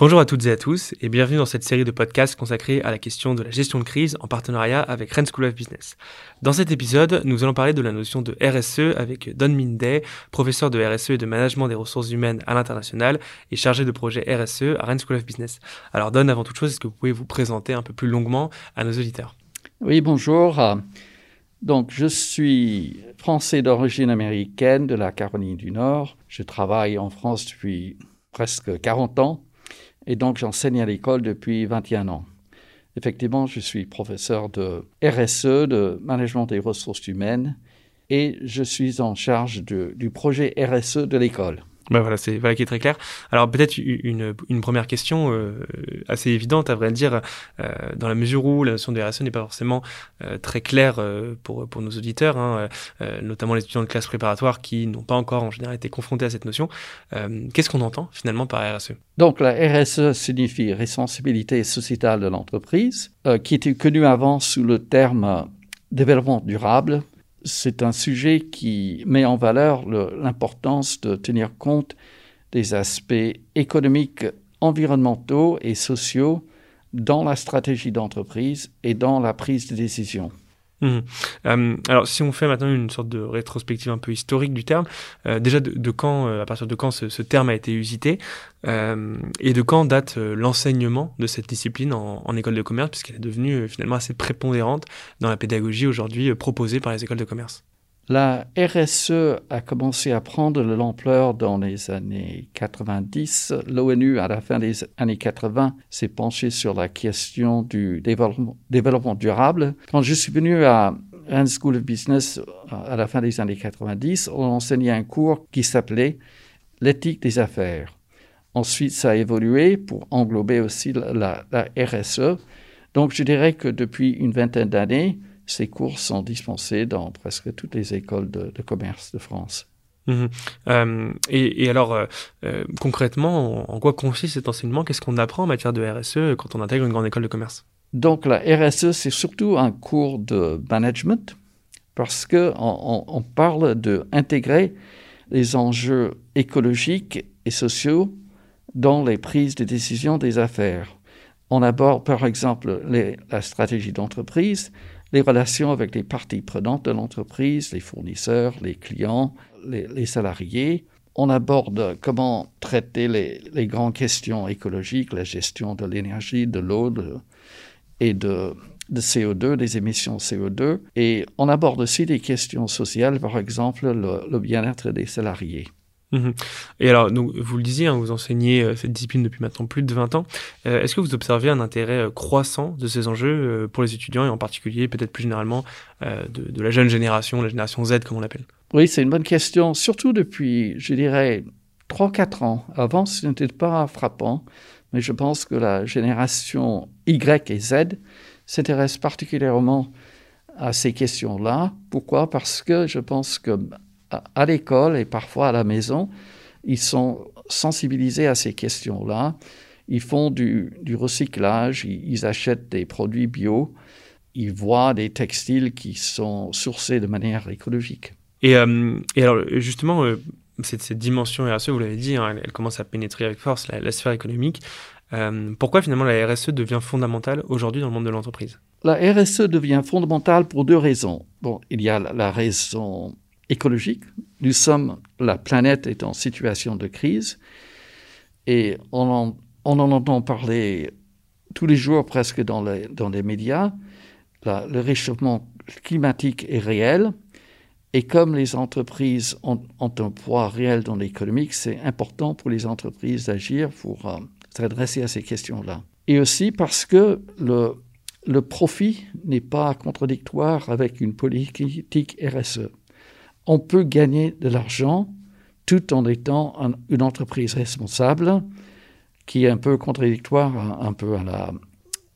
Bonjour à toutes et à tous et bienvenue dans cette série de podcasts consacrée à la question de la gestion de crise en partenariat avec Rennes School of Business. Dans cet épisode, nous allons parler de la notion de RSE avec Don Minday, professeur de RSE et de management des ressources humaines à l'international et chargé de projet RSE à Rennes School of Business. Alors Don, avant toute chose, est-ce que vous pouvez vous présenter un peu plus longuement à nos auditeurs? Oui, bonjour. Donc, je suis français d'origine américaine de la Caroline du Nord. Je travaille en France depuis presque 40 ans et donc j'enseigne à l'école depuis 21 ans. Effectivement, je suis professeur de RSE, de management des ressources humaines, et je suis en charge du projet RSE de l'école. Ben voilà, c'est voilà qui est très clair. Alors peut-être une, une, première question euh, assez évidente, à vrai dire, euh, dans la mesure où la notion de RSE n'est pas forcément euh, très claire euh, pour, pour nos auditeurs, hein, euh, notamment les étudiants de classe préparatoire qui n'ont pas encore en général été confrontés à cette notion. Qu'est-ce qu'on entend finalement par RSE Donc la RSE signifie responsabilité sociétale de l'entreprise, qui était connue avant sous le terme développement durable c'est un sujet qui met en valeur l'importance de tenir compte des aspects économiques, environnementaux et sociaux dans la stratégie d'entreprise et dans la prise de décision. Mmh. Euh, alors, si on fait maintenant une sorte de rétrospective un peu historique du terme, euh, déjà de, quand, euh, à partir de quand ce, terme a été usité, et de quand date l'enseignement de cette discipline en école de commerce, puisqu'elle est devenue finalement assez prépondérante dans la pédagogie aujourd'hui proposée par les écoles de commerce? La RSE a commencé à prendre de l'ampleur dans les années 90. L'ONU, à la fin des années 80, s'est penché sur la question du développement, durable. Quand je suis venu à Rennes School of Business à la fin des années 90, on enseignait un cours qui s'appelait l'éthique des affaires. Ensuite, ça a évolué pour englober aussi la RSE. Donc, je dirais que depuis une vingtaine d'années, ces cours sont dispensés dans presque toutes les écoles de, commerce de France. Mhm. Euh, et, alors, euh, euh, concrètement, en, quoi consiste cet enseignement? Qu'est-ce qu'on apprend en matière de RSE quand on intègre une grande école de commerce? Donc, la RSE, c'est surtout un cours de management parce qu'on on, parle d'intégrer les enjeux écologiques et sociaux dans les prises de décision des affaires. On aborde par exemple la stratégie d'entreprise, les relations avec les parties prenantes de l'entreprise, les fournisseurs, les clients, les, salariés. On aborde comment traiter les, grandes questions écologiques, la gestion de l'énergie, de l'eau et de, CO2, des émissions CO2. Et on aborde aussi des questions sociales, par exemple le bien-être des salariés. Mhm. Et alors, donc, vous le disiez, hein, vous enseignez euh, cette discipline depuis maintenant plus de 20 ans. Euh, est-ce que vous observez un intérêt euh, croissant de ces enjeux pour les étudiants et en particulier, peut-être plus généralement, de, de, la jeune génération, la génération Z, comme on l'appelle? Oui, c'est une bonne question, surtout depuis, je dirais, 3-4 ans. Avant, ce n'était pas frappant, mais je pense que la génération Y et Z s'intéresse particulièrement à ces questions-là. Pourquoi? Parce que je pense que à, l'école et parfois à la maison, ils sont sensibilisés à ces questions-là. Ils font du, recyclage, ils, achètent des produits bio, ils voient des textiles qui sont sourcés de manière écologique. Et, euh, alors justement, euh, cette, dimension RSE, vous l'avez dit, hein, elle, commence à pénétrer avec force la, sphère économique. Euh, pourquoi finalement la RSE devient fondamentale aujourd'hui dans le monde de l'entreprise? La RSE devient fondamentale pour deux raisons. Bon, il y a la raison écologique. Nous sommes, la planète est en situation de crise et on en, entend parler tous les jours presque dans les, médias. le réchauffement climatique est réel et comme les entreprises ont, un poids réel dans l'économie, c'est important pour les entreprises d'agir pour euh, s'adresser à ces questions-là. Et aussi parce que le profit n'est pas contradictoire avec une politique RSE on peut gagner de l'argent tout en étant une entreprise responsable, qui est un peu contradictoire un, peu à la,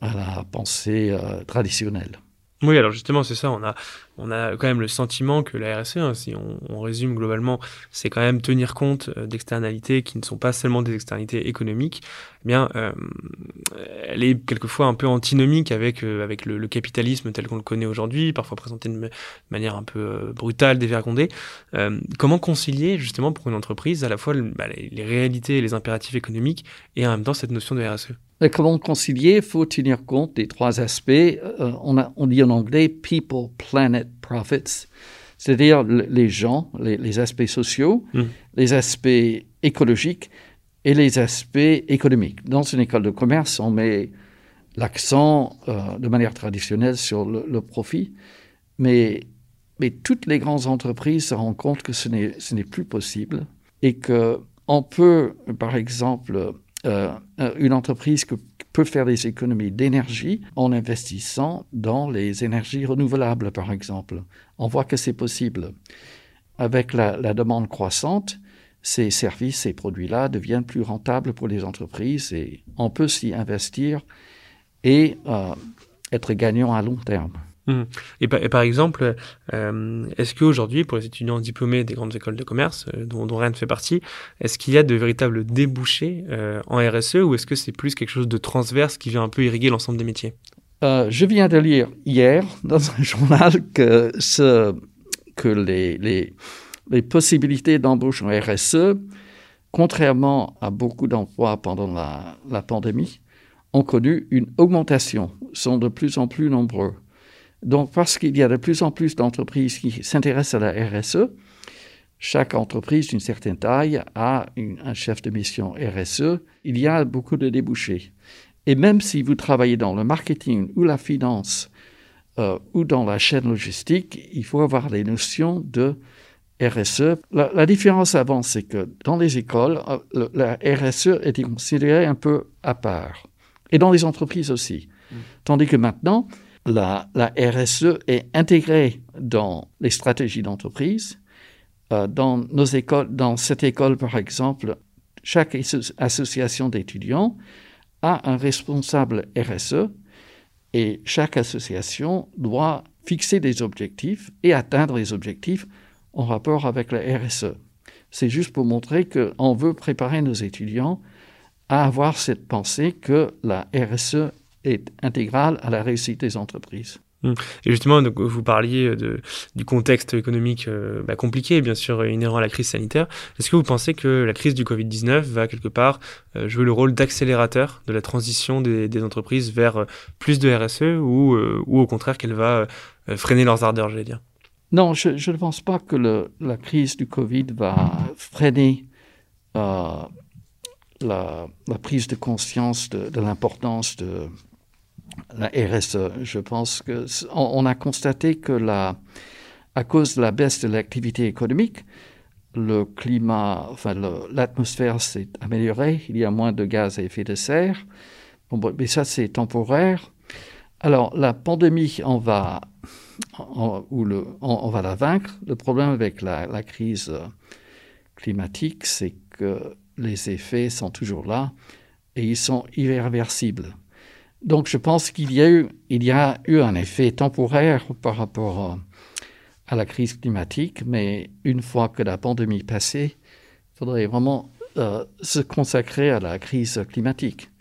à la pensée euh, traditionnelle. Oui, alors justement, c'est ça. On a on a quand même le sentiment que la RSE, hein, si on, résume globalement, c'est quand même tenir compte euh, d'externalités qui ne sont pas seulement des externalités économiques, eh bien, euh, elle est quelquefois un peu antinomique avec, euh, avec le, capitalisme tel qu'on le connaît aujourd'hui, parfois présenté de manière un peu brutale, dévergondée. comment concilier justement pour une entreprise à la fois bah, les réalités et les impératifs économiques et en même temps cette notion de RSE comment concilier? Il faut tenir compte des trois aspects. Euh, on, a, on, dit en anglais people, planet, profits, c'est-à-dire les gens, les, aspects sociaux, hmm. les aspects écologiques et les aspects économiques. Dans une école de commerce, on met l'accent euh, de manière traditionnelle sur le, profit, mais, toutes les grandes entreprises se rendent compte que ce n'est plus possible et qu'on peut, par exemple, euh, une entreprise que peut faire des économies d'énergie en investissant dans les énergies renouvelables, par exemple. On voit que c'est possible. Avec la, demande croissante, ces services, ces produits-là deviennent plus rentables pour les entreprises et on peut s'y investir et euh, être gagnant à long terme. Mmh. Et, par, exemple, euh, est-ce qu'aujourd'hui, pour les étudiants diplômés des grandes écoles de commerce, euh, dont, dont Rennes fait partie, est-ce qu'il y a de véritables débouchés en RSE ou est-ce que c'est plus quelque chose de transverse qui vient un peu irriguer l'ensemble des métiers? Je viens de lire hier dans un journal que, ce, que les, les, les possibilités d'embauche en RSE, contrairement à beaucoup d'emplois pendant la, pandémie, ont connu une augmentation, sont de plus en plus nombreux. Donc, parce qu'il y a de plus en plus d'entreprises qui s'intéressent à la RSE, chaque entreprise d'une certaine taille a un chef de mission RSE. Il y a beaucoup de débouchés. Et même si vous travaillez dans le marketing ou la finance euh, ou dans la chaîne logistique, il faut avoir les notions de RSE. La, différence avant, c'est que dans les écoles, euh, la RSE était considérée un peu à part. Et dans les entreprises aussi. Mmh. Tandis que maintenant, la, RSE est intégrée dans les stratégies d'entreprise. Euh, dans nos écoles, dans cette école, par exemple, chaque association d'étudiants a un responsable RSE et chaque association doit fixer des objectifs et atteindre les objectifs en rapport avec la RSE. C'est juste pour montrer qu'on veut préparer nos étudiants à avoir cette pensée que la RSE est intégrale à la réussite des entreprises. Hum. Et justement, vous parliez du contexte économique euh, bah, compliqué, bien sûr, inhérent à la crise sanitaire. Est-ce que vous pensez que la crise du Covid-19 va quelque part euh, jouer le rôle d'accélérateur de la transition des, entreprises vers euh, plus de RSE ou, ou au contraire qu'elle va freiner leurs ardeurs, j'allais dire? Non, je, ne pense pas que la crise du Covid va freiner la, la, prise de conscience de, l'importance de la RSE. Je pense que on, a constaté que à cause de la baisse de l'activité économique, l'atmosphère s'est améliorée. Il y a moins de gaz à effet de serre. Mais ça c'est temporaire. Alors la pandémie, on va, on, va la vaincre. Le problème avec la, crise climatique, c'est que les effets sont toujours là et ils sont irréversibles. Donc je pense qu'il y, a eu, il y a eu un effet temporaire par rapport à la crise climatique, mais une fois que la pandémie passée, il faudrait vraiment euh, se consacrer à la crise climatique,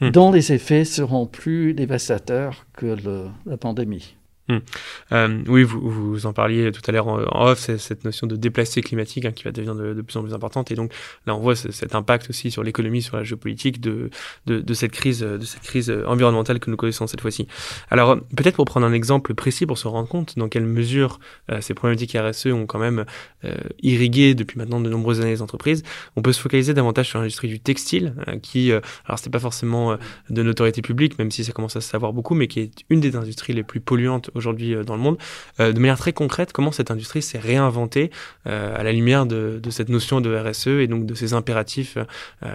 hmm. dont les effets seront plus dévastateurs que la pandémie. Hmm. Euh, oui, vous, en parliez tout à l'heure en, off, c'est cette notion de déplacé climatique hein, qui va devenir de, plus en plus importante. Et donc là, on voit cet impact aussi sur l'économie, sur la géopolitique de, de, cette crise, de cette crise environnementale que nous connaissons cette fois-ci. Alors peut-être pour prendre un exemple précis pour se rendre compte dans quelle mesure euh, ces problématiques RSE ont quand même euh, irrigué depuis maintenant de nombreuses années les entreprises, on peut se focaliser davantage sur l'industrie du textile, qui, alors c'est pas forcément de notoriété publique, même si ça commence à se savoir beaucoup, mais qui est une des industries les plus polluantes aujourd'hui euh, dans le monde. Euh, de manière très concrète, comment cette industrie s'est réinventée euh, à la lumière de, cette notion de RSE et donc de ces impératifs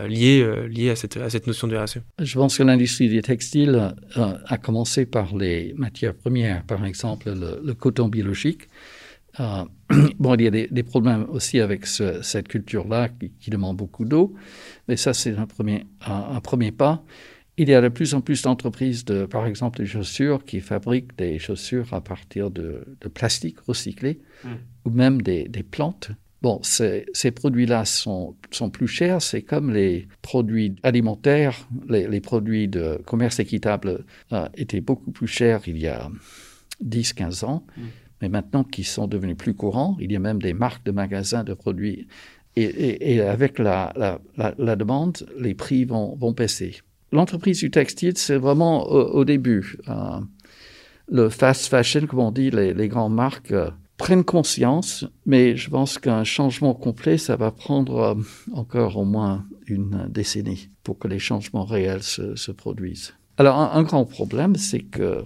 liés, liés à, cette, à cette notion de RSE Je pense que l'industrie du textile a commencé par les matières premières, par exemple le, coton biologique. bon, il y a des, problèmes aussi avec cette culture-là qui, demande beaucoup d'eau, mais ça, c'est un premier, un, premier pas. Il y a de plus en plus d'entreprises, de, par exemple, de chaussures qui fabriquent des chaussures à partir de, plastique recyclé hmm. ou même des, plantes. Bon, ces, produits-là sont, sont, plus chers. C'est comme les produits alimentaires, les, produits de commerce équitable euh, étaient beaucoup plus chers il y a 10-15 ans, hmm. mais maintenant qui sont devenus plus courants. Il y a même des marques de magasins de produits. Et, avec la, la, demande, les prix vont, vont baisser l'entreprise du textile, c'est vraiment au, début. Euh, le fast fashion, comme on dit, les, grandes marques euh, prennent conscience, mais je pense qu'un changement complet, ça va prendre euh, encore au moins une décennie pour que les changements réels se, produisent. Alors, un, grand problème, c'est que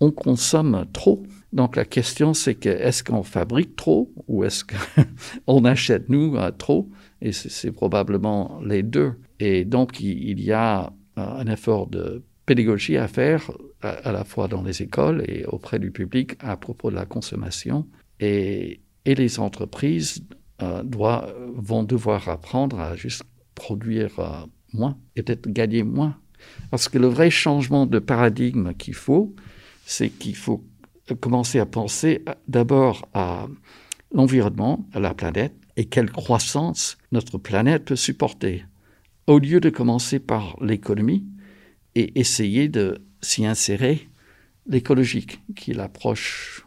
on consomme trop. Donc, la question, c'est que est-ce qu'on fabrique trop ou est-ce qu'on achète, nous, trop? Et c'est probablement les deux. Et donc, il y a un effort de pédagogie à faire, à, la fois dans les écoles et auprès du public à propos de la consommation. Et, et les entreprises euh, vont devoir apprendre à juste produire euh, moins et peut-être gagner moins. Parce que le vrai changement de paradigme qu'il faut, c'est qu'il faut commencer à penser d'abord à l'environnement, à la planète, et quelle croissance notre planète peut supporter au lieu de commencer par l'économie et essayer de s'y insérer l'écologique, qui est l'approche,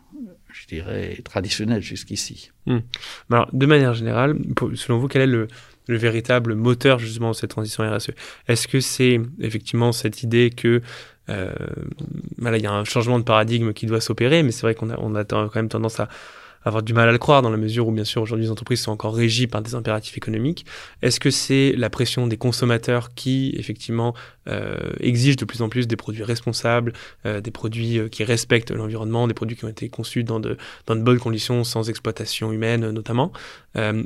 je dirais, traditionnelle jusqu'ici. Hmm. Alors, de manière générale, selon vous, quel est le, véritable moteur justement de cette transition RSE Est-ce que c'est effectivement cette idée que euh, il y a un changement de paradigme qui doit s'opérer, mais c'est vrai qu'on a, on a quand même tendance à avoir du mal à le croire dans la mesure où, bien sûr, aujourd'hui, les entreprises sont encore régies par des impératifs économiques. Est-ce que c'est la pression des consommateurs qui, effectivement, euh, exigent de plus en plus des produits responsables, euh, des produits euh, qui respectent l'environnement, des produits qui ont été conçus dans de, dans de bonnes conditions, sans exploitation humaine notamment?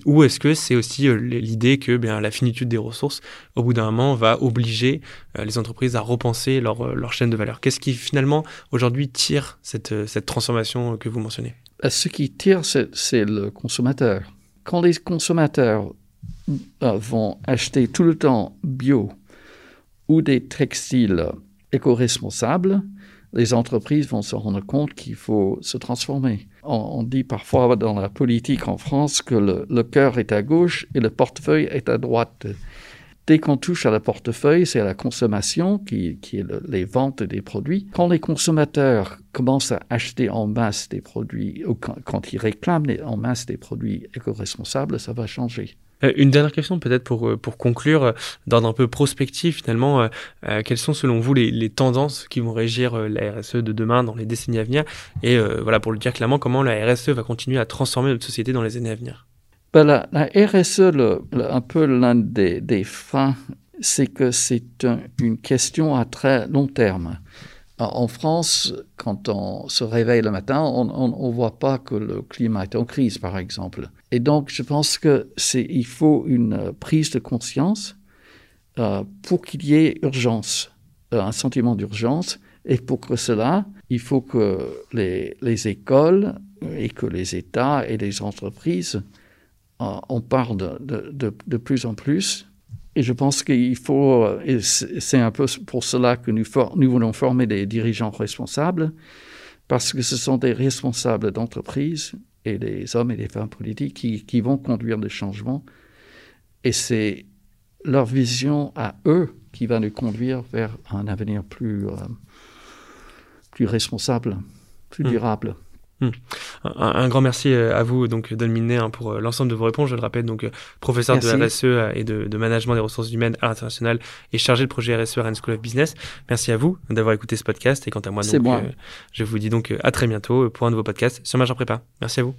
Ou est-ce que c'est aussi l'idée que bien, la finitude des ressources, au bout d'un moment, va obliger les entreprises à repenser leur, leur chaîne de valeur? Qu'est-ce qui, finalement, aujourd'hui, tire cette, cette transformation que vous mentionnez? euh, ce qui tire, c'est le consommateur. Quand les consommateurs euh, vont acheter tout le temps bio ou des textiles éco-responsables, les entreprises vont se rendre compte qu'il faut se transformer. On, dit parfois dans la politique en France que le cœur est à gauche et le portefeuille est à droite. Dès qu'on touche à la portefeuille, c'est à la consommation qui, est les ventes des produits. Quand les consommateurs commencent à acheter en masse des produits, ou quand, ils réclament en masse des produits éco-responsables, ça va changer. Euh, une dernière question peut-être pour, euh, pour conclure, euh, d'ordre un peu prospectif finalement, quelles sont selon vous les, les, tendances qui vont régir la RSE de demain dans les décennies à venir? Et voilà, pour le dire clairement, comment la RSE va continuer à transformer notre société dans les années à venir? Ben, la, RSE, un peu l'un des, des freins, c'est que c'est une question à très long terme. En France, quand on se réveille le matin, on ne voit pas que le climat est en crise, par exemple. Et donc, je pense qu'il faut une prise de conscience euh, pour qu'il y ait urgence, euh, un sentiment d'urgence. Et pour que cela, il faut que les, les écoles et que les États et les entreprises on parle de, plus en plus. Et je pense qu'il faut, et c'est un peu pour cela que nous, nous voulons former des dirigeants responsables, parce que ce sont des responsables d'entreprise et des hommes et des femmes politiques qui, vont conduire des changements. Et c'est leur vision à eux qui va nous conduire vers un avenir plus, euh, plus responsable, plus mmh. durable. Un, grand merci euh, à vous, donc Don Minet, hein, pour euh, l'ensemble de vos réponses. Je le rappelle, donc euh, professeur de RSE et de, management des ressources humaines à l'international et chargé de projet RSE à Rennes School of Business. Merci à vous d'avoir écouté ce podcast. Et quant à moi, donc, je vous dis donc à très bientôt pour un nouveau podcast sur Major Prépa. Merci à vous.